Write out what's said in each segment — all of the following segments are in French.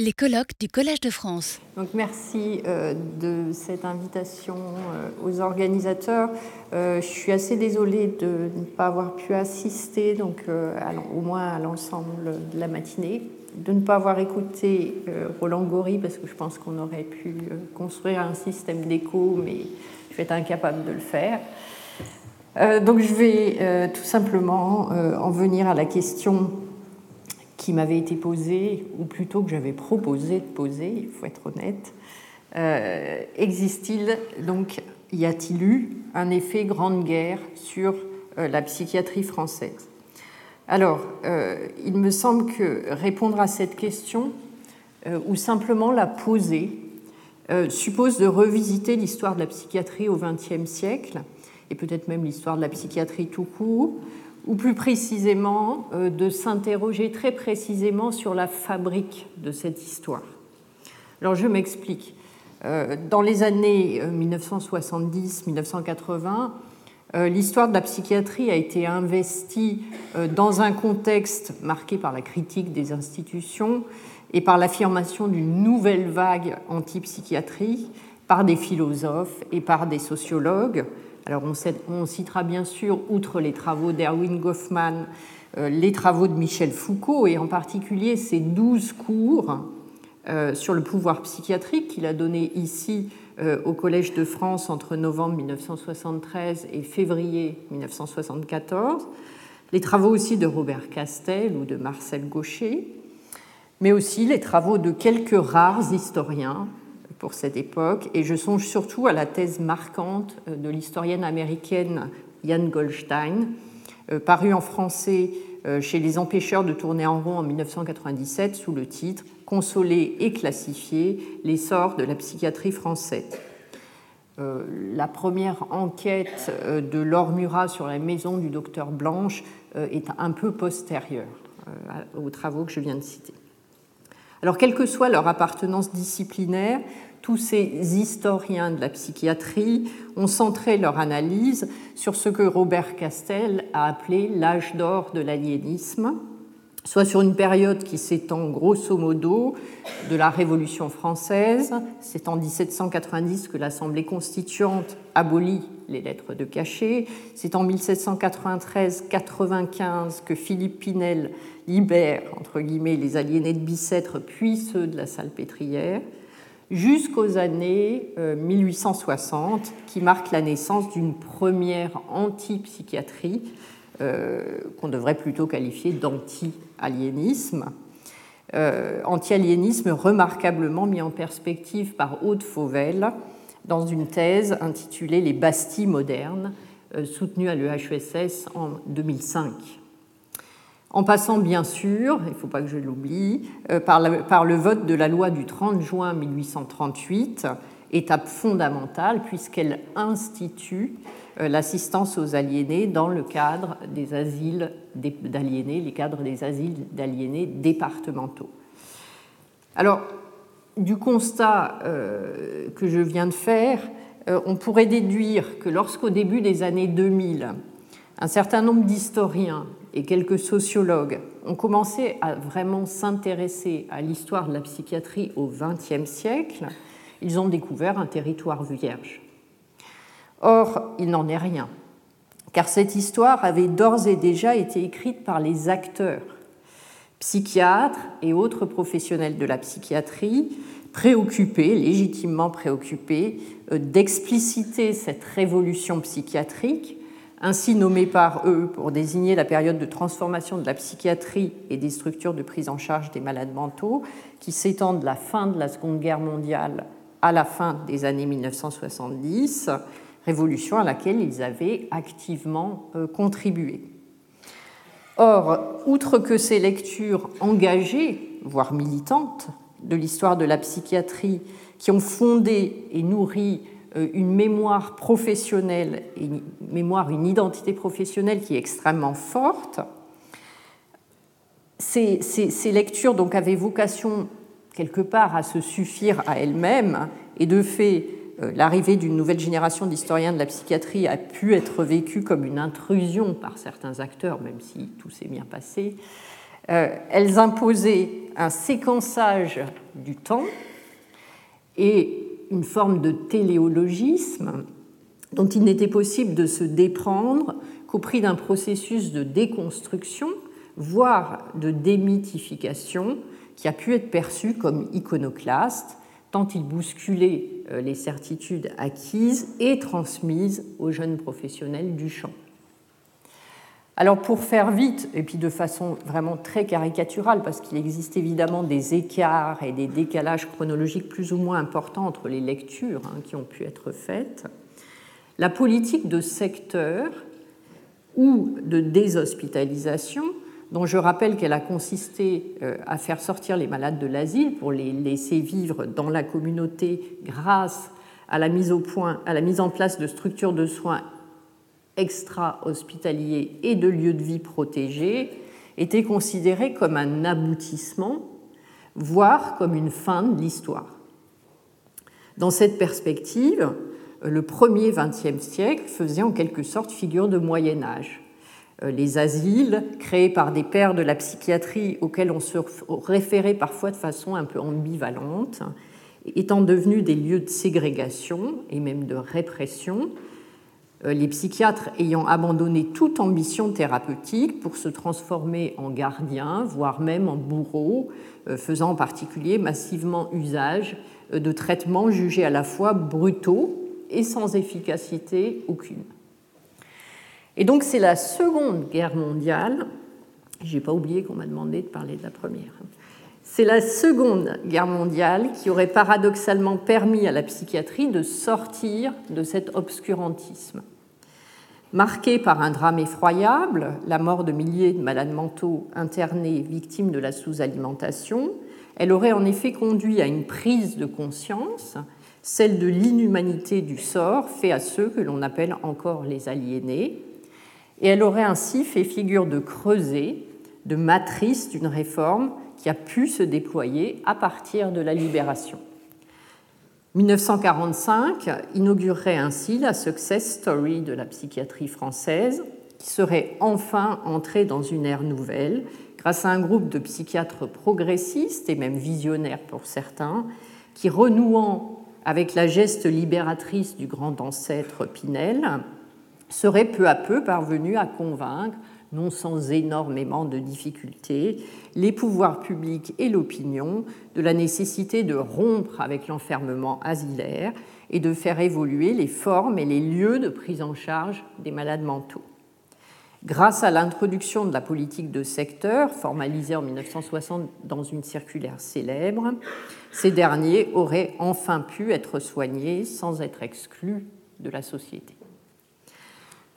Les colloques du Collège de France. Donc merci euh, de cette invitation euh, aux organisateurs. Euh, je suis assez désolée de ne pas avoir pu assister, donc au moins à l'ensemble de la matinée, de ne pas avoir écouté Roland Gori parce que je pense qu'on aurait pu construire un système d'écho, mais je vais être incapable de le faire. donc je vais tout simplement en venir à la question qui m'avait été posée, ou plutôt que j'avais proposé de poser, il faut être honnête. Euh, existe-t-il, donc, y a-t-il eu un effet grande guerre sur euh, la psychiatrie française? Alors, euh, il me semble que répondre à cette question, ou simplement la poser, suppose de revisiter l'histoire de la psychiatrie au XXe siècle, et peut-être même l'histoire de la psychiatrie tout court, ou plus précisément euh, de s'interroger très précisément sur la fabrique de cette histoire. Alors je m'explique. Euh, dans les années 1970-1980, euh, l'histoire de la psychiatrie a été investie dans un contexte marqué par la critique des institutions et par l'affirmation d'une nouvelle vague anti-psychiatrie par des philosophes et par des sociologues alors on, citera bien sûr, outre les travaux d'Erwin Goffman, euh, les travaux de Michel Foucault et en particulier ses douze cours euh, sur le pouvoir psychiatrique qu'il a donné ici euh, au Collège de France entre novembre 1973 et février 1974, les travaux aussi de Robert Castel ou de Marcel Gaucher, mais aussi les travaux de quelques rares historiens pour cette époque, et je songe surtout à la thèse marquante euh, de l'historienne américaine Jan Goldstein, euh, parue en français euh, chez Les Empêcheurs de tourner en rond en 1997 sous le titre Consoler et classifier l'essor de la psychiatrie française. La première enquête de Laure Murat sur la maison du docteur Blanche est un peu postérieure aux travaux que je viens de citer. Alors, quelle que soit leur appartenance disciplinaire, tous ces historiens de la psychiatrie ont centré leur analyse sur ce que Robert Castel a appelé l'âge d'or de l'aliénisme, soit sur une période qui s'étend grosso modo de la Révolution française, c'est en 1790 que l'Assemblée constituante abolit les lettres de cachet, c'est en 1793-95 que Philippe Pinel libère, les aliénés de Bicêtre, puis ceux de la Salpêtrière, jusqu'aux années 1860, euh, qui marquent la naissance d'une première antipsychiatrie, euh, qu'on devrait plutôt qualifier d'anti-aliénisme. Euh, anti-aliénisme remarquablement mis en perspective par Aude Fauvel dans une thèse intitulée Les Bastilles modernes, soutenue à l'EHESS en 2005 en passant bien sûr, il ne faut pas que je l'oublie, euh, par, le vote de la loi du 30 juin 1838, étape fondamentale puisqu'elle institue euh, l'assistance aux aliénés dans le cadre des asiles d'aliénés, les cadres des asiles d'aliénés départementaux. Alors, du constat euh, que je viens de faire, on pourrait déduire que lorsqu'au début des années 2000, un certain nombre d'historiens et quelques sociologues ont commencé à vraiment s'intéresser à l'histoire de la psychiatrie au XXe siècle, ils ont découvert un territoire vierge. Or, il n'en est rien, car cette histoire avait d'ores et déjà été écrite par les acteurs, psychiatres et autres professionnels de la psychiatrie, préoccupés, légitimement préoccupés, euh, d'expliciter cette révolution psychiatrique ainsi nommé par eux pour désigner la période de transformation de la psychiatrie et des structures de prise en charge des malades mentaux, qui s'étend de la fin de la Seconde Guerre mondiale à la fin des années 1970, révolution à laquelle ils avaient activement euh, contribué. Or, outre que ces lectures engagées, voire militantes, de l'histoire de la psychiatrie, qui ont fondé et nourri une mémoire professionnelle, une mémoire, une identité professionnelle qui est extrêmement forte. Ces, lectures donc avaient vocation quelque part à se suffire à elles-mêmes, et de fait, euh, l'arrivée d'une nouvelle génération d'historiens de la psychiatrie a pu être vécue comme une intrusion par certains acteurs, même si tout s'est bien passé. elles imposaient un séquençage du temps et une forme de téléologisme dont il n'était possible de se déprendre qu'au prix d'un processus de déconstruction, voire de démythification, qui a pu être perçu comme iconoclaste, tant il bousculait euh, les certitudes acquises et transmises aux jeunes professionnels du champ. Alors pour faire vite, et puis de façon vraiment très caricaturale, parce qu'il existe évidemment des écarts et des décalages chronologiques plus ou moins importants entre les lectures hein, qui ont pu être faites, la politique de secteur ou de déshospitalisation, dont je rappelle qu'elle a consisté euh, à faire sortir les malades de l'asile pour les laisser vivre dans la communauté grâce à la mise à la mise en place de structures de soins extra-hospitaliers et de lieux de vie protégés, était considérée comme un aboutissement, voire comme une fin de l'histoire. Dans cette perspective, le premier XXe siècle faisait en quelque sorte figure de Moyen Âge. Euh, les asiles, créés par des pères de la psychiatrie auxquels on se référait parfois de façon un peu ambivalente, étant devenus des lieux de ségrégation et même de répression, les psychiatres ayant abandonné toute ambition thérapeutique pour se transformer en gardiens, voire même en bourreaux, euh, faisant en particulier massivement usage de traitements jugés à la fois brutaux et sans efficacité aucune. Et donc c'est la Seconde Guerre mondiale, j'ai pas oublié qu'on m'a demandé de parler de la première, c'est la Seconde Guerre mondiale qui aurait paradoxalement permis à la psychiatrie de sortir de cet obscurantisme. Marquée par un drame effroyable, la mort de milliers de malades mentaux internés victimes de la sous-alimentation, elle aurait en effet conduit à une prise de conscience celle de l'inhumanité du sort fait à ceux que l'on appelle encore les aliénés, et elle aurait ainsi fait figure de creuset, de matrice d'une réforme qui a pu se déployer à partir de la libération. 1945 inaugurerait ainsi la success story de la psychiatrie française, qui serait enfin entrée dans une ère nouvelle grâce à un groupe de psychiatres progressistes et même visionnaires pour certains, qui renouant avec la geste libératrice du grand ancêtre Pinel, serait peu à peu parvenu à convaincre, non sans énormément de difficultés, les pouvoirs publics et l'opinion de la nécessité de rompre avec l'enfermement asilaire et de faire évoluer les formes et les lieux de prise en charge des malades mentaux. Grâce à l'introduction de la politique de secteur, formalisée en 1960 dans une circulaire célèbre, ces derniers auraient enfin pu être soignés sans être exclus de la société.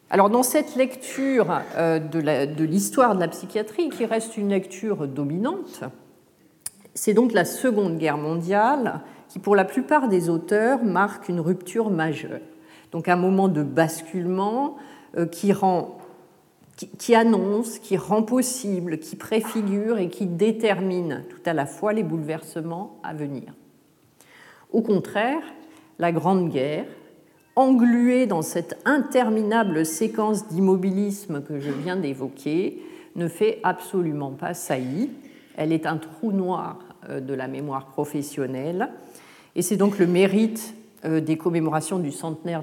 Alors dans cette lecture euh, de l'histoire de, la psychiatrie, qui reste une lecture dominante, c'est donc la Seconde Guerre mondiale qui, pour la plupart des auteurs, marque une rupture majeure. Donc un moment de basculement euh, qui rend qui, annonce, qui rend possible, qui préfigure et qui détermine tout à la fois les bouleversements à venir. Au contraire, la Grande Guerre, engluée dans cette interminable séquence d'immobilisme que je viens d'évoquer, ne fait absolument pas saillie. Elle est un trou noir euh, de la mémoire professionnelle. Et c'est donc le mérite euh, des commémorations du centenaire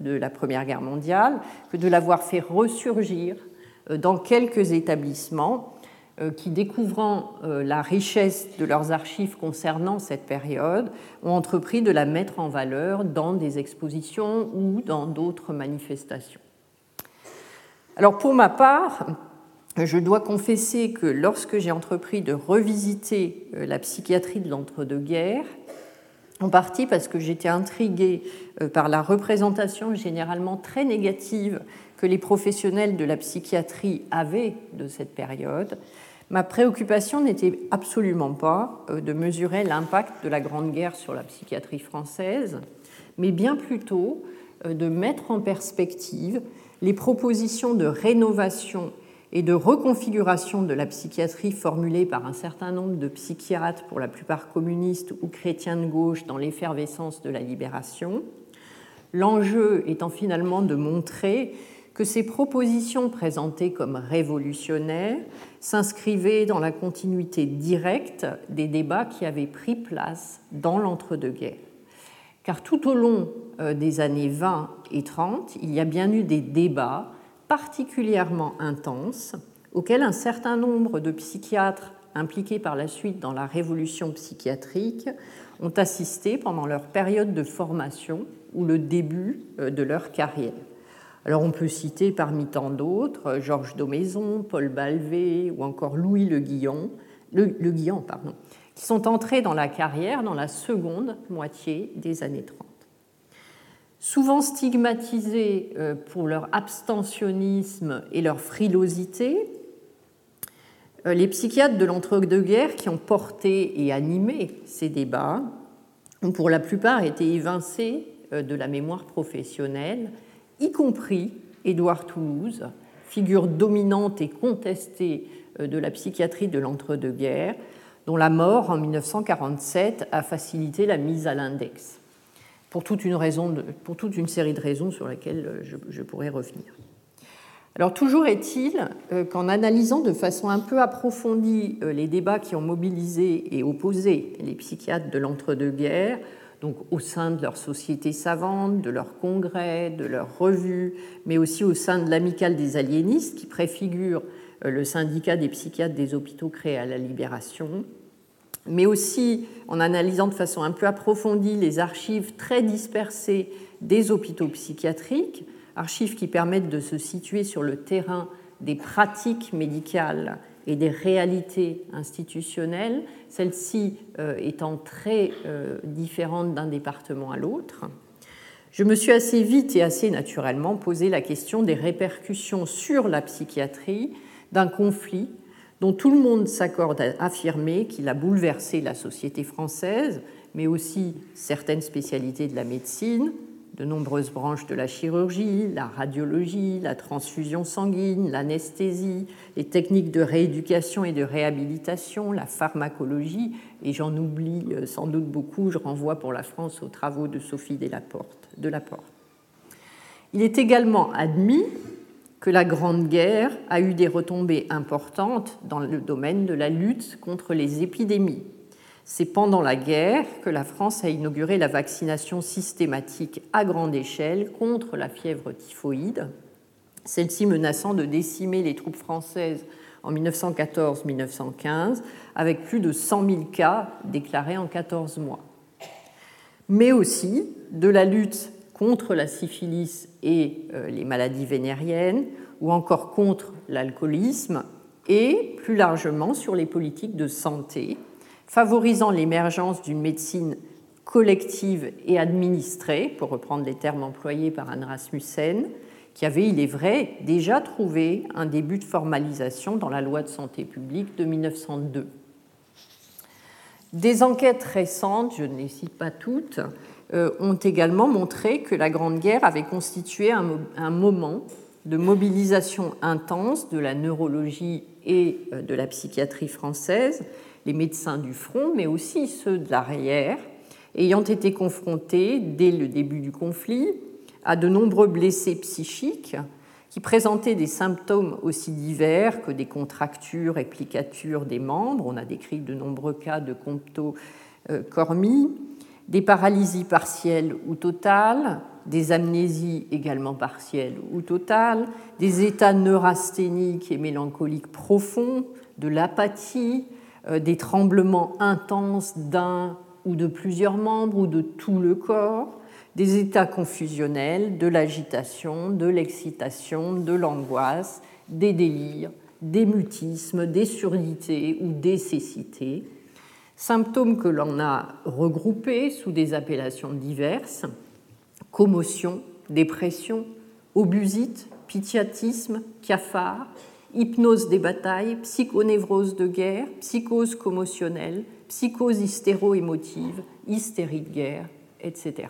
de la, Première Guerre mondiale que de l'avoir fait ressurgir euh, dans quelques établissements qui, découvrant la richesse de leurs archives concernant cette période, ont entrepris de la mettre en valeur dans des expositions ou dans d'autres manifestations. Alors pour ma part, je dois confesser que lorsque j'ai entrepris de revisiter la psychiatrie de l'entre-deux-guerres, en partie parce que j'étais intriguée euh, par la représentation généralement très négative que les professionnels de la psychiatrie avaient de cette période. Ma préoccupation n'était absolument pas euh, de mesurer l'impact de la Grande Guerre sur la psychiatrie française, mais bien plutôt euh, de mettre en perspective les propositions de rénovation et de reconfiguration de la psychiatrie formulée par un certain nombre de psychiatres, pour la plupart communistes ou chrétiens de gauche, dans l'effervescence de la libération. L'enjeu étant finalement de montrer que ces propositions présentées comme révolutionnaires s'inscrivaient dans la continuité directe des débats qui avaient pris place dans l'entre-deux-guerres. Car tout au long euh, des années 20 et 30, il y a bien eu des débats particulièrement intenses auxquels un certain nombre de psychiatres impliqués par la suite dans la révolution psychiatrique ont assisté pendant leur période de formation ou le début euh, de leur carrière. Alors on peut citer parmi tant d'autres euh, Georges Daumaison, Paul Balvé ou encore Louis Le Guillon, le, pardon, qui sont entrés dans la carrière dans la seconde moitié des années 30. Souvent stigmatisés euh, pour leur abstentionnisme et leur frilosité, euh, les psychiatres de l'entre-deux-guerres qui ont porté et animé ces débats ont pour la plupart été évincés de la mémoire professionnelle, y compris Édouard Toulouse, figure dominante et contestée euh, de la psychiatrie de l'entre-deux-guerres, dont la mort en 1947 a facilité la mise à l'index, pour, toute une série de raisons sur lesquelles je pourrais revenir. Alors toujours est-il euh, qu'en analysant de façon un peu approfondie euh, les débats qui ont mobilisé et opposé les psychiatres de l'entre-deux-guerres, donc au sein de leur société savante, de leurs congrès, de leurs revues, mais aussi au sein de l'amicale des aliénistes qui préfigure euh, le syndicat des psychiatres des hôpitaux créés à la Libération, mais aussi en analysant de façon un peu approfondie les archives très dispersées des hôpitaux psychiatriques, archives qui permettent de se situer sur le terrain des pratiques médicales et des réalités institutionnelles, celles-ci euh, étant très euh, différentes d'un département à l'autre. Je me suis assez vite et assez naturellement posé la question des répercussions sur la psychiatrie d'un conflit dont tout le monde s'accorde à affirmer qu'il a bouleversé la société française, mais aussi certaines spécialités de la médecine, de nombreuses branches de la chirurgie, la radiologie, la transfusion sanguine, l'anesthésie, les techniques de rééducation et de réhabilitation, la pharmacologie, et j'en oublie euh, sans doute beaucoup, je renvoie pour la France aux travaux de Sophie de Laporte. Il est également admis que la Grande Guerre a eu des retombées importantes dans le domaine de la lutte contre les épidémies c'est pendant la guerre que la France a inauguré la vaccination systématique à grande échelle contre la fièvre typhoïde, celle-ci menaçant de décimer les troupes françaises en 1914-1915, avec plus de 100 000 cas déclarés en 14 mois. Mais aussi de la lutte contre la syphilis et euh, les maladies vénériennes, ou encore contre l'alcoolisme, et plus largement sur les politiques de santé, favorisant l'émergence d'une médecine collective et administrée, pour reprendre les termes employés par Anne Rasmussen, qui avait, il est vrai, déjà trouvé un début de formalisation dans la loi de santé publique de 1902. Des enquêtes récentes, je ne les cite pas toutes, euh, ont également montré que la Grande Guerre avait constitué un moment de mobilisation intense de la neurologie et euh, de la psychiatrie française les médecins du front, mais aussi ceux de l'arrière, ayant été confrontés, dès le début du conflit, à de nombreux blessés psychiques qui présentaient des symptômes aussi divers que des contractures et plicatures des membres. On a décrit de nombreux cas de comptocormie, des paralysies partielles ou totales, des amnésies également partielles ou totales, des états neurasthéniques et mélancoliques profonds, de l'apathie, euh, des tremblements intenses d'un ou de plusieurs membres ou de tout le corps, des états confusionnels, de l'agitation, de l'excitation, de l'angoisse, des délires, des mutismes, des surdités ou des cécités, symptômes que l'on a regroupés sous des appellations diverses commotion, dépression, obusite, pitiatisme, cafard, hypnose des batailles, psychonévrose de guerre, psychose commotionnelle, psychose hystéro-émotive, hystérie de guerre, etc.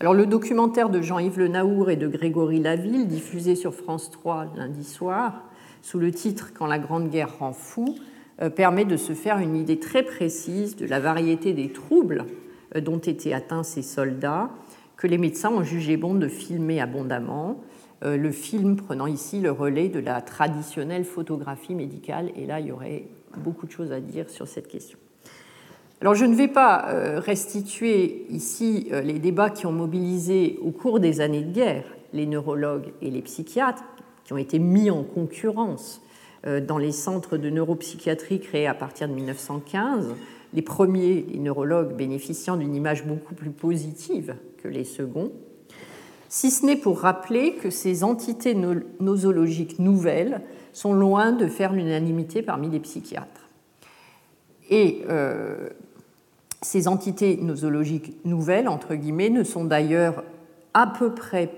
Alors, le documentaire de Jean-Yves Le Naour et de Grégory Laville, diffusé sur France 3 lundi soir, sous le titre Quand la Grande Guerre rend fou, euh, permet de se faire une idée très précise de la variété des troubles euh, dont étaient atteints ces soldats, que les médecins ont jugé bon de filmer abondamment le film prenant ici le relais de la traditionnelle photographie médicale. Et là, il y aurait beaucoup de choses à dire sur cette question. Alors je ne vais pas euh, restituer ici euh, les débats qui ont mobilisé au cours des années de guerre les neurologues et les psychiatres, qui ont été mis en concurrence euh, dans les centres de neuropsychiatrie créés à partir de 1915, les premiers, les neurologues, bénéficiant d'une image beaucoup plus positive que les seconds, si ce n'est pour rappeler que ces entités nosologiques nouvelles sont loin de faire l'unanimité parmi les psychiatres. Et ces entités nosologiques nouvelles, entre guillemets, ne sont d'ailleurs à peu près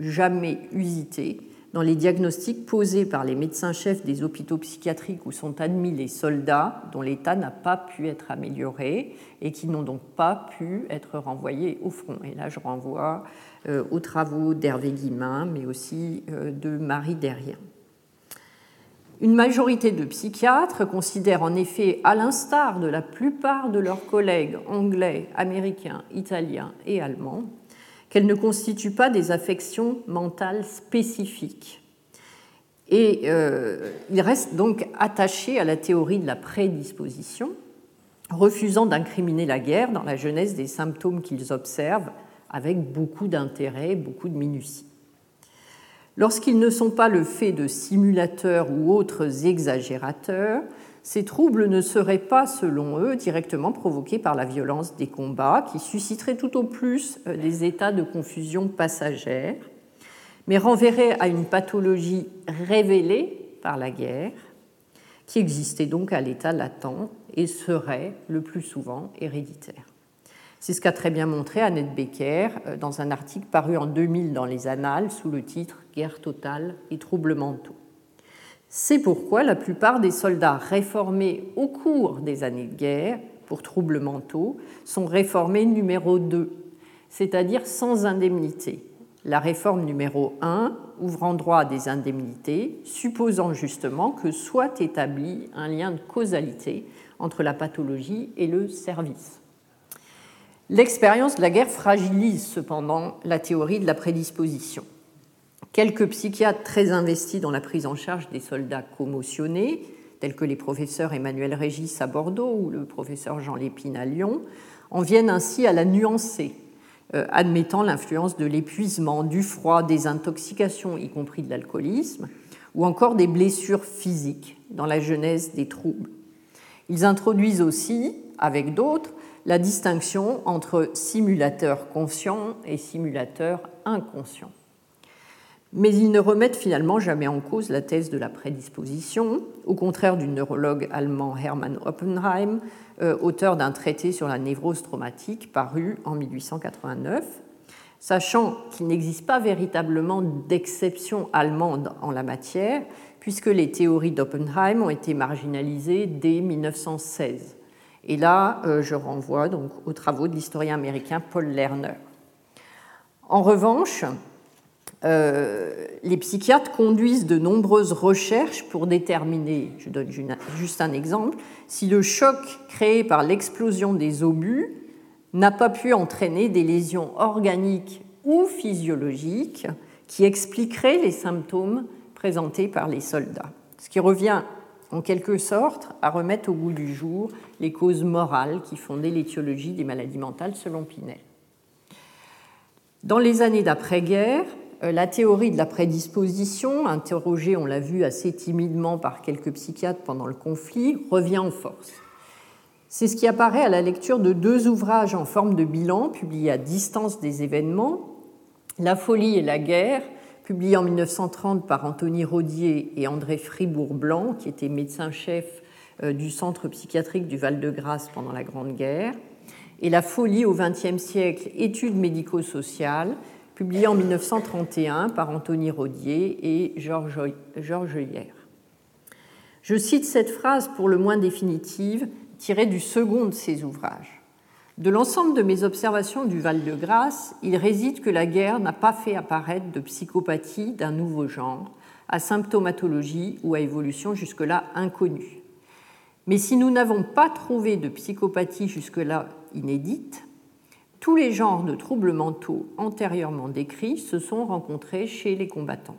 jamais usitées dans les diagnostics posés par les médecins-chefs des hôpitaux psychiatriques où sont admis les soldats dont l'état n'a pas pu être amélioré et qui n'ont donc pas pu être renvoyés au front. Et là, je renvoie euh, aux travaux d'Hervé Guimin, mais aussi euh, de Marie Derrien. Une majorité de psychiatres considèrent en effet, à l'instar de la plupart de leurs collègues anglais, américains, italiens et allemands, qu'elles ne constituent pas des affections mentales spécifiques. Et euh, ils restent donc attachés à la théorie de la prédisposition, refusant d'incriminer la guerre dans la jeunesse des symptômes qu'ils observent avec beaucoup d'intérêt, beaucoup de minutie. Lorsqu'ils ne sont pas le fait de simulateurs ou autres exagérateurs, ces troubles ne seraient pas, selon eux, directement provoqués par la violence des combats, qui susciteraient tout au plus euh, des états de confusion passagère, mais renverraient à une pathologie révélée par la guerre, qui existait donc à l'état latent et serait le plus souvent héréditaire. C'est ce qu'a très bien montré Annette Becker euh, dans un article paru en 2000 dans les Annales sous le titre Guerre totale et troubles mentaux. C'est pourquoi la plupart des soldats réformés au cours des années de guerre pour troubles mentaux sont réformés numéro 2, c'est-à-dire sans indemnité. La réforme numéro 1 ouvrant droit à des indemnités, supposant justement que soit établi un lien de causalité entre la pathologie et le service. L'expérience de la guerre fragilise cependant la théorie de la prédisposition. Quelques psychiatres très investis dans la prise en charge des soldats commotionnés, tels que les professeurs Emmanuel Régis à Bordeaux ou le professeur Jean Lépine à Lyon, en viennent ainsi à la nuancer, euh, admettant l'influence de l'épuisement, du froid, des intoxications, y compris de l'alcoolisme, ou encore des blessures physiques dans la genèse des troubles. Ils introduisent aussi, avec d'autres, la distinction entre simulateur conscient et simulateur inconscient. Mais ils ne remettent finalement jamais en cause la thèse de la prédisposition, au contraire du neurologue allemand Hermann Oppenheim, euh, auteur d'un traité sur la névrose traumatique paru en 1889, sachant qu'il n'existe pas véritablement d'exception allemande en la matière, puisque les théories d'Oppenheim ont été marginalisées dès 1916. Et là, euh, je renvoie donc aux travaux de l'historien américain Paul Lerner. En revanche, euh, les psychiatres conduisent de nombreuses recherches pour déterminer, je donne juste un exemple, si le choc créé par l'explosion des obus n'a pas pu entraîner des lésions organiques ou physiologiques qui expliqueraient les symptômes présentés par les soldats. Ce qui revient en quelque sorte à remettre au goût du jour les causes morales qui fondaient l'étiologie des maladies mentales selon Pinel. Dans les années d'après-guerre, euh, la théorie de la prédisposition, interrogée, on l'a vu, assez timidement par quelques psychiatres pendant le conflit, revient en force. C'est ce qui apparaît à la lecture de deux ouvrages en forme de bilan publiés à distance des événements, La folie et la guerre, publié en 1930 par Anthony Rodier et André Fribourg-Blanc, qui étaient médecins-chefs euh, du centre psychiatrique du Val-de-Grâce pendant la Grande Guerre, et La folie au XXe siècle, études médico-sociales, publié en 1931 par Anthony Rodier et Georges Hier. Je cite cette phrase pour le moins définitive, tirée du second de ces ouvrages. De l'ensemble de mes observations du Val-de-Grâce, il réside que la guerre n'a pas fait apparaître de psychopathie d'un nouveau genre, à symptomatologie ou à évolution jusque-là inconnue. Mais si nous n'avons pas trouvé de psychopathie jusque-là inédite, tous les genres de troubles mentaux antérieurement décrits se sont rencontrés chez les combattants.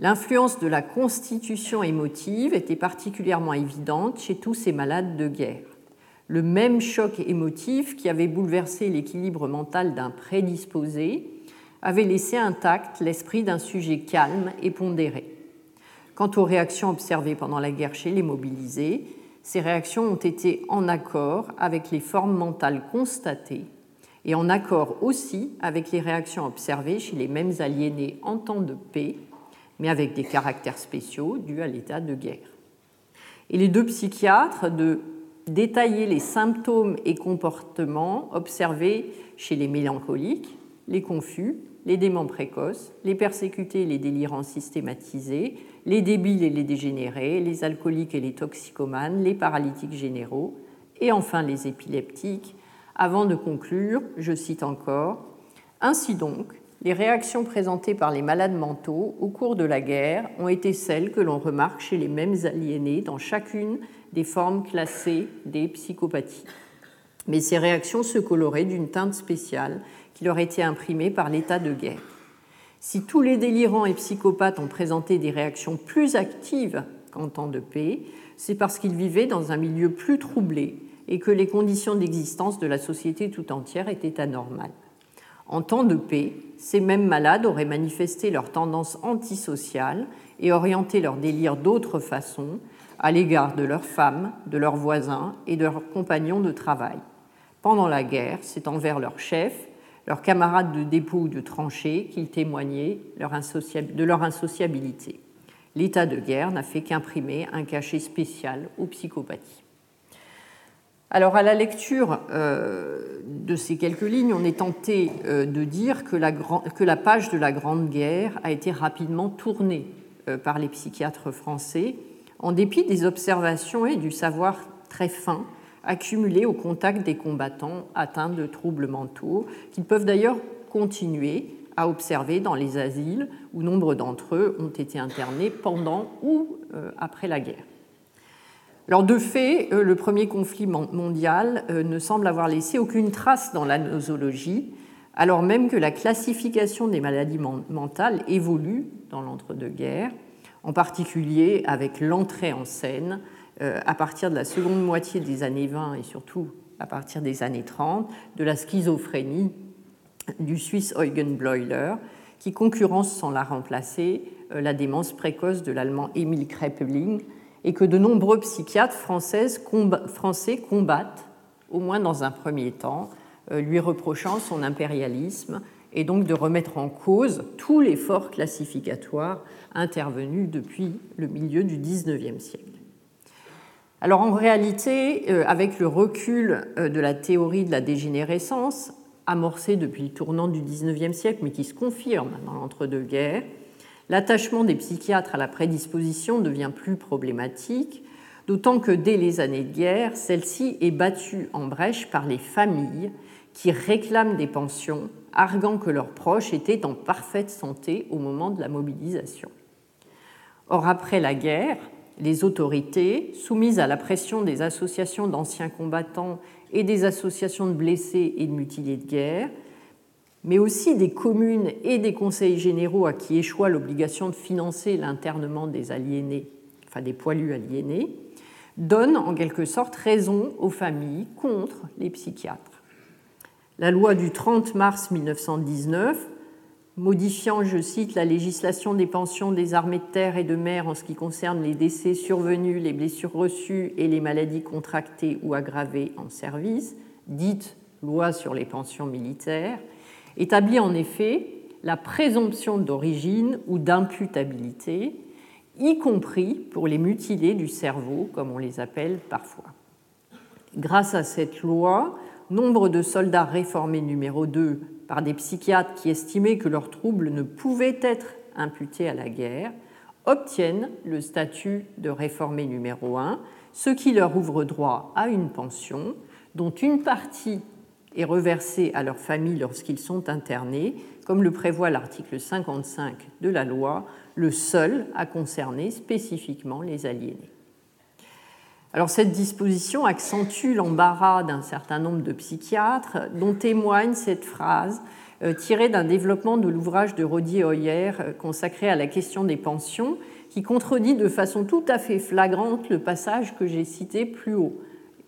L'influence de la constitution émotive était particulièrement évidente chez tous ces malades de guerre. Le même choc émotif qui avait bouleversé l'équilibre mental d'un prédisposé avait laissé intact l'esprit d'un sujet calme et pondéré. Quant aux réactions observées pendant la guerre chez les mobilisés, ces réactions ont été en accord avec les formes mentales constatées et en accord aussi avec les réactions observées chez les mêmes aliénés en temps de paix mais avec des caractères spéciaux dus à l'état de guerre. Et les deux psychiatres de détailler les symptômes et comportements observés chez les mélancoliques, les confus, les déments précoces, les persécutés et les délirants systématisés, les débiles et les dégénérés, les alcooliques et les toxicomanes, les paralytiques généraux, et enfin les épileptiques, avant de conclure, je cite encore, Ainsi donc, les réactions présentées par les malades mentaux au cours de la guerre ont été celles que l'on remarque chez les mêmes aliénés dans chacune des formes classées des psychopathies. Mais ces réactions se coloraient d'une teinte spéciale qui leur était imprimée par l'état de guerre. Si tous les délirants et psychopathes ont présenté des réactions plus actives qu'en temps de paix, c'est parce qu'ils vivaient dans un milieu plus troublé et que les conditions d'existence de la société tout entière étaient anormales. En temps de paix, ces mêmes malades auraient manifesté leur tendance antisociale et orienté leur délire d'autre façon à l'égard de leurs femmes, de leurs voisins et de leurs compagnons de travail. Pendant la guerre, c'est envers leurs chefs, leurs camarades de dépôt ou de tranchée qu'ils témoignaient de leur insociabilité. L'état de guerre n'a fait qu'imprimer un cachet spécial aux psychopathies. Alors à la lecture euh, de ces quelques lignes, on est tenté euh, de dire que la, page de la Grande Guerre a été rapidement tournée euh, par les psychiatres français, en dépit des observations et du savoir très fin accumulés au contact des combattants atteints de troubles mentaux, qu'ils peuvent d'ailleurs continuer à observer dans les asiles où nombre d'entre eux ont été internés pendant ou après la guerre. Alors de fait, euh, le premier conflit mondial euh, ne semble avoir laissé aucune trace dans la nosologie, alors même que la classification des maladies mentales évolue dans l'entre-deux-guerres, en particulier avec l'entrée en scène euh, à partir de la seconde moitié des années 20 et surtout à partir des années 30 de la schizophrénie du Suisse Eugen Bleuler, qui concurrence sans la remplacer la démence précoce de l'allemand Emil Kreppeling et que de nombreux psychiatres français combattent, au moins dans un premier temps, euh, lui reprochant son impérialisme et donc de remettre en cause tout l'effort classificatoire intervenu depuis le milieu du XIXe siècle. Alors en réalité, euh, avec le recul euh, de la théorie de la dégénérescence, amorcée depuis le tournant du XIXe siècle, mais qui se confirme dans l'entre-deux-guerres, L'attachement des psychiatres à la prédisposition devient plus problématique, d'autant que dès les années de guerre, celle-ci est battue en brèche par les familles qui réclament des pensions, arguant que leurs proches étaient en parfaite santé au moment de la mobilisation. Or, après la guerre, les autorités, soumises à la pression des associations d'anciens combattants et des associations de blessés et de mutilés de guerre, mais aussi des communes et des conseils généraux à qui échoit l'obligation de financer l'internement des aliénés, enfin des poilus aliénés, donnent en quelque sorte raison aux familles contre les psychiatres. La loi du 30 mars 1919, modifiant, je cite, la législation des pensions des armées de terre et de mer en ce qui concerne les décès survenus, les blessures reçues et les maladies contractées ou aggravées en service, dite loi sur les pensions militaires, établit en effet la présomption d'origine ou d'imputabilité, y compris pour les mutilés du cerveau, comme on les appelle parfois. Grâce à cette loi, nombre de soldats réformés numéro 2 par des psychiatres qui estimaient que leurs troubles ne pouvaient être imputés à la guerre obtiennent le statut de réformé numéro 1, ce qui leur ouvre droit à une pension dont une partie et reversés à leur famille lorsqu'ils sont internés, comme le prévoit l'article 55 de la loi, le seul à concerner spécifiquement les aliénés. Alors cette disposition accentue l'embarras d'un certain nombre de psychiatres dont témoigne cette phrase euh, tirée d'un développement de l'ouvrage de Rodier Hoyer euh, consacré à la question des pensions qui contredit de façon tout à fait flagrante le passage que j'ai cité plus haut.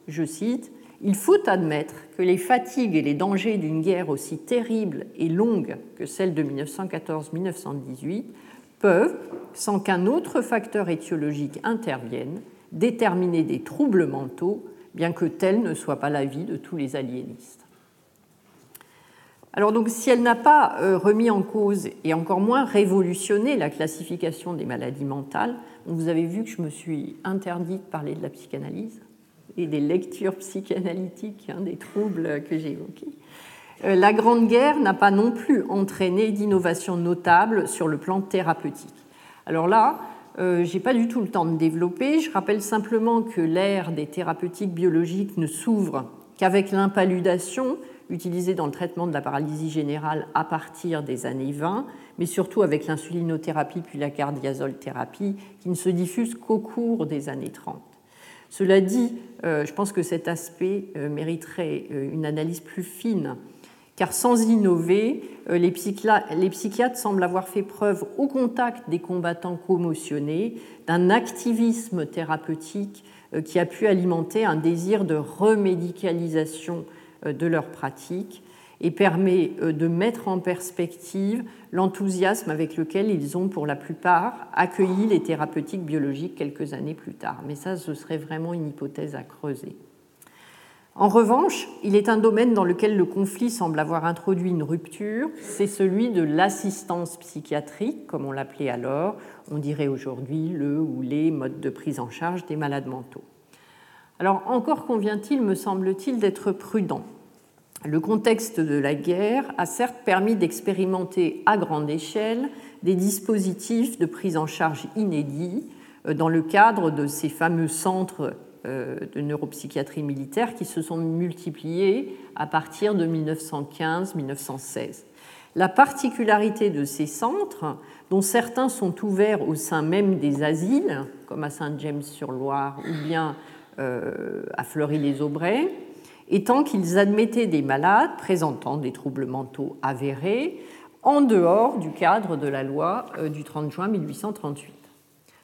Je cite Il faut admettre que les fatigues et les dangers d'une guerre aussi terrible et longue que celle de 1914-1918 peuvent, sans qu'un autre facteur étiologique intervienne, déterminer des troubles mentaux, bien que tel ne soit pas l'avis de tous les aliénistes. Alors donc, si elle n'a pas euh, remis en cause et encore moins révolutionné la classification des maladies mentales, vous avez vu que je me suis interdite de parler de la psychanalyse et des lectures psychanalytiques, hein, des troubles que j'ai évoqués. Euh, la Grande Guerre n'a pas non plus entraîné d'innovations notables sur le plan thérapeutique. Alors là, euh, je n'ai pas du tout le temps de développer. Je rappelle simplement que l'ère des thérapeutiques biologiques ne s'ouvre qu'avec l'impaludation utilisée dans le traitement de la paralysie générale à partir des années 20, mais surtout avec l'insulinothérapie puis la cardiazolthérapie qui ne se diffuse qu'au cours des années 30. Cela dit, euh, je pense que cet aspect euh, mériterait une analyse plus fine. Car sans innover, euh, les, psychiatres semblent avoir fait preuve au contact des combattants commotionnés d'un activisme thérapeutique euh, qui a pu alimenter un désir de remédicalisation euh, de leurs pratiques et permet de mettre en perspective l'enthousiasme avec lequel ils ont pour la plupart accueilli les thérapeutiques biologiques quelques années plus tard. Mais ça, ce serait vraiment une hypothèse à creuser. En revanche, il est un domaine dans lequel le conflit semble avoir introduit une rupture, c'est celui de l'assistance psychiatrique, comme on l'appelait alors, on dirait aujourd'hui le ou les modes de prise en charge des malades mentaux. Alors encore convient-il, me semble-t-il, d'être prudent. Le contexte de la guerre a certes permis d'expérimenter à grande échelle des dispositifs de prise en charge inédits euh, dans le cadre de ces fameux centres euh, de neuropsychiatrie militaire qui se sont multipliés à partir de 1915-1916. La particularité de ces centres, dont certains sont ouverts au sein même des asiles, comme à Saint-James-sur-Loire ou bien euh, à Fleury-les-Aubrais, étant qu'ils admettaient des malades présentant des troubles mentaux avérés en dehors du cadre de la loi euh, du 30 juin 1838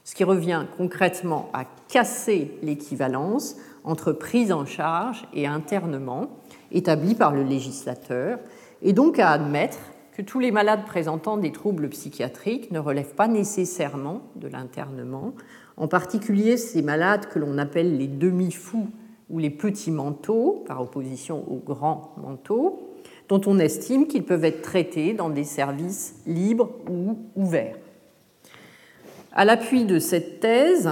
ce qui revient concrètement à casser l'équivalence entre prise en charge et internement établi par le législateur, et donc à admettre que tous les malades présentant des troubles psychiatriques ne relèvent pas nécessairement de l'internement, en particulier ces malades que l'on appelle les demi-fous ou les petits manteaux, par opposition aux grands manteaux, dont on estime qu'ils peuvent être traités dans des services libres ou ouverts. À l'appui de cette thèse,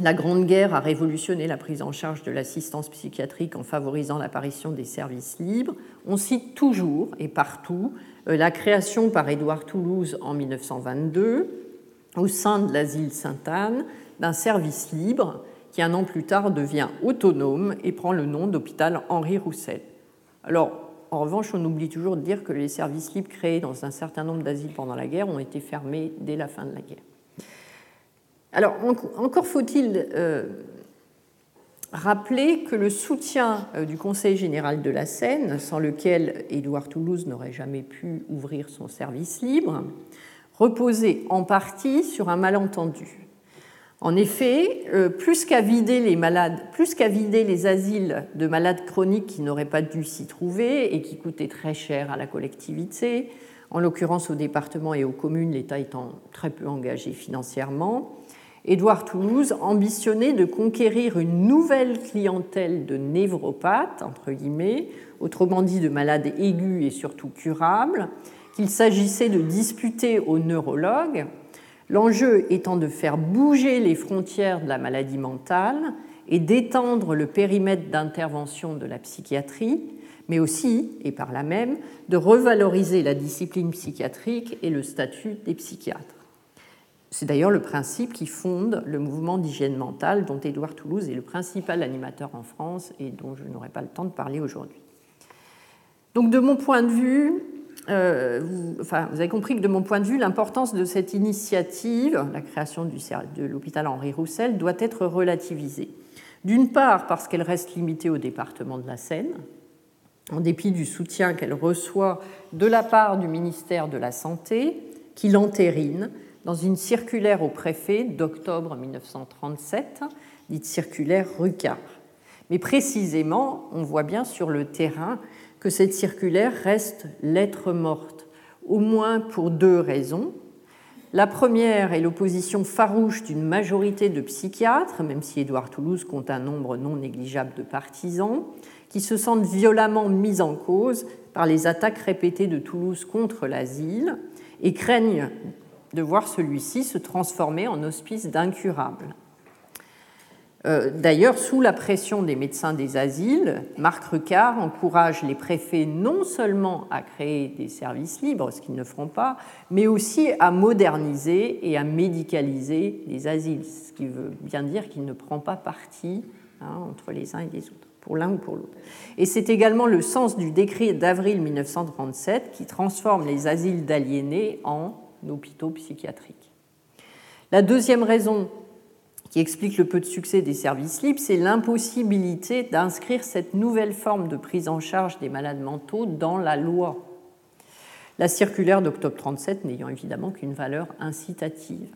la Grande Guerre a révolutionné la prise en charge de l'assistance psychiatrique en favorisant l'apparition des services libres. On cite toujours et partout euh, la création par Édouard Toulouse en 1922, au sein de l'asile Sainte-Anne, d'un service libre qui un an plus tard devient autonome et prend le nom d'hôpital Henri Roussel. Alors, en revanche, on oublie toujours de dire que les services libres créés dans un certain nombre d'asiles pendant la guerre ont été fermés dès la fin de la guerre. Alors, encore faut-il euh, rappeler que le soutien euh, du Conseil général de la Seine, sans lequel Édouard Toulouse n'aurait jamais pu ouvrir son service libre, reposait en partie sur un malentendu. En effet, euh, plus qu'à vider les malades, plus qu'à vider les asiles de malades chroniques qui n'auraient pas dû s'y trouver et qui coûtaient très cher à la collectivité, en l'occurrence aux départements et aux communes, l'État étant très peu engagé financièrement, Édouard Toulouse ambitionnait de conquérir une nouvelle clientèle de névropathes, entre guillemets, autrement dit de malades aigus et surtout curables, qu'il s'agissait de disputer aux neurologues, l'enjeu étant de faire bouger les frontières de la maladie mentale et d'étendre le périmètre d'intervention de la psychiatrie, mais aussi, et par là même, de revaloriser la discipline psychiatrique et le statut des psychiatres. C'est d'ailleurs le principe qui fonde le mouvement d'hygiène mentale dont Édouard Toulouse est le principal animateur en France et dont je n'aurai pas le temps de parler aujourd'hui. Donc de mon point de vue, euh, vous, avez compris que de mon point de vue, l'importance de cette initiative, la création de l'hôpital Henri Roussel, doit être relativisée. D'une part, parce qu'elle reste limitée au département de la Seine, en dépit du soutien qu'elle reçoit de la part du ministère de la Santé, qui l'entérine dans une circulaire au préfet d'octobre 1937, dite circulaire Rucard. Mais précisément, on voit bien sur le terrain que cette circulaire reste lettre morte, au moins pour deux raisons. La première est l'opposition farouche d'une majorité de psychiatres, même si Édouard Toulouse compte un nombre non négligeable de partisans, qui se sentent violemment mis en cause par les attaques répétées de Toulouse contre l'asile et craignent de voir celui-ci se transformer en hospice d'incurables. Euh, d'ailleurs, sous la pression des médecins des asiles, Marc Rucard encourage les préfets non seulement à créer des services libres, ce qu'ils ne feront pas, mais aussi à moderniser et à médicaliser les asiles, ce qui veut bien dire qu'il ne prend pas parti hein, entre les uns et les autres, pour l'un ou pour l'autre. Et c'est également le sens du décret d'avril 1937 qui transforme les asiles d'aliénés en hôpitaux psychiatriques. La deuxième raison qui explique le peu de succès des services libres, c'est l'impossibilité d'inscrire cette nouvelle forme de prise en charge des malades mentaux dans la loi. La circulaire d'octobre 37 n'ayant évidemment qu'une valeur incitative.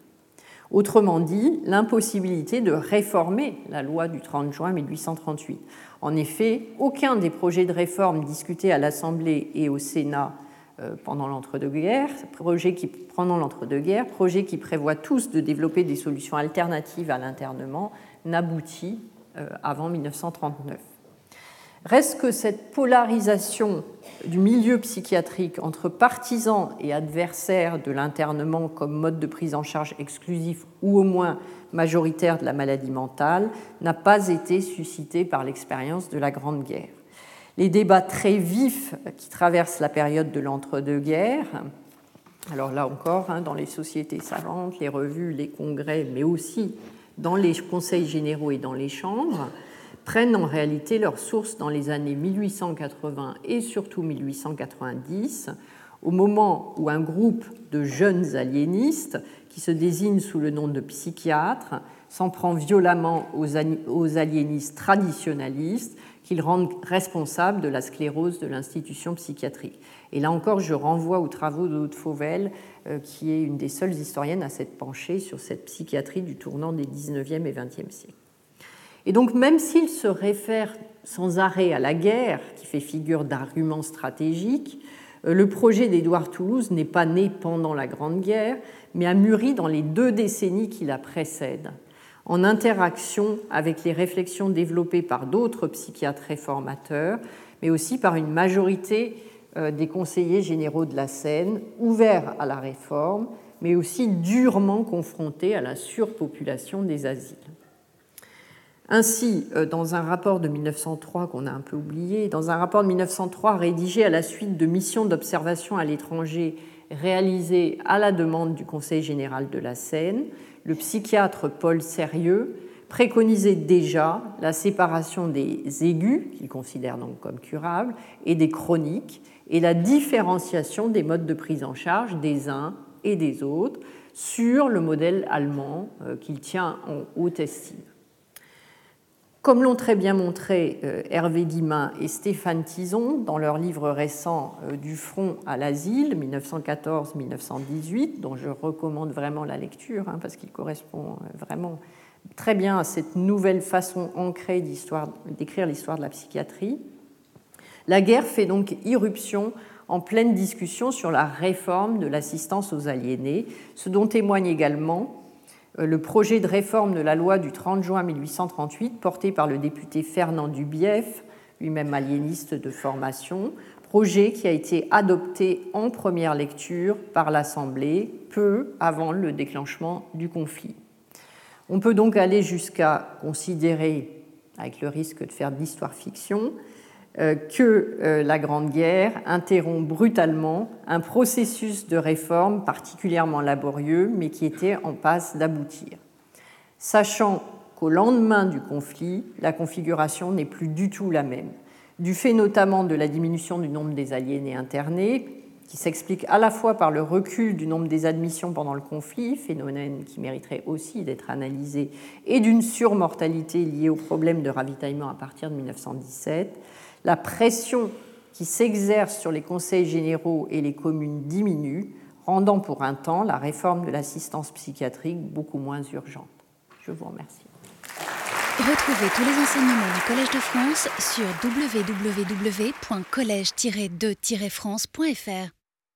Autrement dit, l'impossibilité de réformer la loi du 30 juin 1838. En effet, aucun des projets de réforme discutés à l'Assemblée et au Sénat pendant l'entre-deux-guerres, projet qui, pendant l'entre-deux-guerres, projet qui prévoit tous de développer des solutions alternatives à l'internement, n'aboutit euh, avant 1939. Reste que cette polarisation du milieu psychiatrique entre partisans et adversaires de l'internement comme mode de prise en charge exclusif ou au moins majoritaire de la maladie mentale n'a pas été suscitée par l'expérience de la Grande Guerre les débats très vifs qui traversent la période de l'entre-deux-guerres, alors là encore, hein, dans les sociétés savantes, les revues, les congrès, mais aussi dans les conseils généraux et dans les chambres, prennent en réalité leur source dans les années 1880 et surtout 1890, au moment où un groupe de jeunes aliénistes, qui se désignent sous le nom de psychiatres, s'en prend violemment aux aliénistes traditionnalistes qu'ils rendent responsables de la sclérose de l'institution psychiatrique. Et là encore, je renvoie aux travaux de Haute Fauvel, euh, qui est une des seules historiennes à s'être penchée sur cette psychiatrie du tournant des 19e et 20e siècles. Et donc, même s'il se réfère sans arrêt à la guerre, qui fait figure d'argument stratégique, euh, le projet d'Édouard Toulouse n'est pas né pendant la Grande Guerre, mais a mûri dans les deux décennies qui la précèdent en interaction avec les réflexions développées par d'autres psychiatres réformateurs, mais aussi par une majorité euh, des conseillers généraux de la Seine, ouverts à la réforme, mais aussi durement confrontés à la surpopulation des asiles. Ainsi, euh, dans un rapport de 1903 qu'on a un peu oublié, dans un rapport de 1903 rédigé à la suite de missions d'observation à l'étranger réalisées à la demande du Conseil général de la Seine, le psychiatre Paul Sérieux préconisait déjà la séparation des aigus, qu'il considère donc comme curables, et des chroniques, et la différenciation des modes de prise en charge des uns et des autres sur le modèle allemand euh, qu'il tient en haute estime. Comme l'ont très bien montré euh, Hervé Guimin et Stéphane Tison dans leur livre récent euh, Du front à l'asile 1914-1918, dont je recommande vraiment la lecture hein, parce qu'il correspond euh, vraiment très bien à cette nouvelle façon ancrée d'écrire l'histoire de la psychiatrie, la guerre fait donc irruption en pleine discussion sur la réforme de l'assistance aux aliénés, ce dont témoigne également le projet de réforme de la loi du 30 juin 1838, porté par le député Fernand Dubief, lui-même aliéniste de formation, projet qui a été adopté en première lecture par l'Assemblée peu avant le déclenchement du conflit. On peut donc aller jusqu'à considérer, avec le risque de faire de l'histoire-fiction, euh, que euh, la Grande Guerre interrompt brutalement un processus de réforme particulièrement laborieux, mais qui était en passe d'aboutir. Sachant qu'au lendemain du conflit, la configuration n'est plus du tout la même, du fait notamment de la diminution du nombre des aliénés internés, qui s'explique à la fois par le recul du nombre des admissions pendant le conflit, phénomène qui mériterait aussi d'être analysé, et d'une surmortalité liée au problème de ravitaillement à partir de 1917, la pression qui s'exerce sur les conseils généraux et les communes diminue, rendant pour un temps la réforme de l'assistance psychiatrique beaucoup moins urgente. Je vous remercie. Retrouvez tous les enseignements du Collège de France sur www.colège-2-france.fr.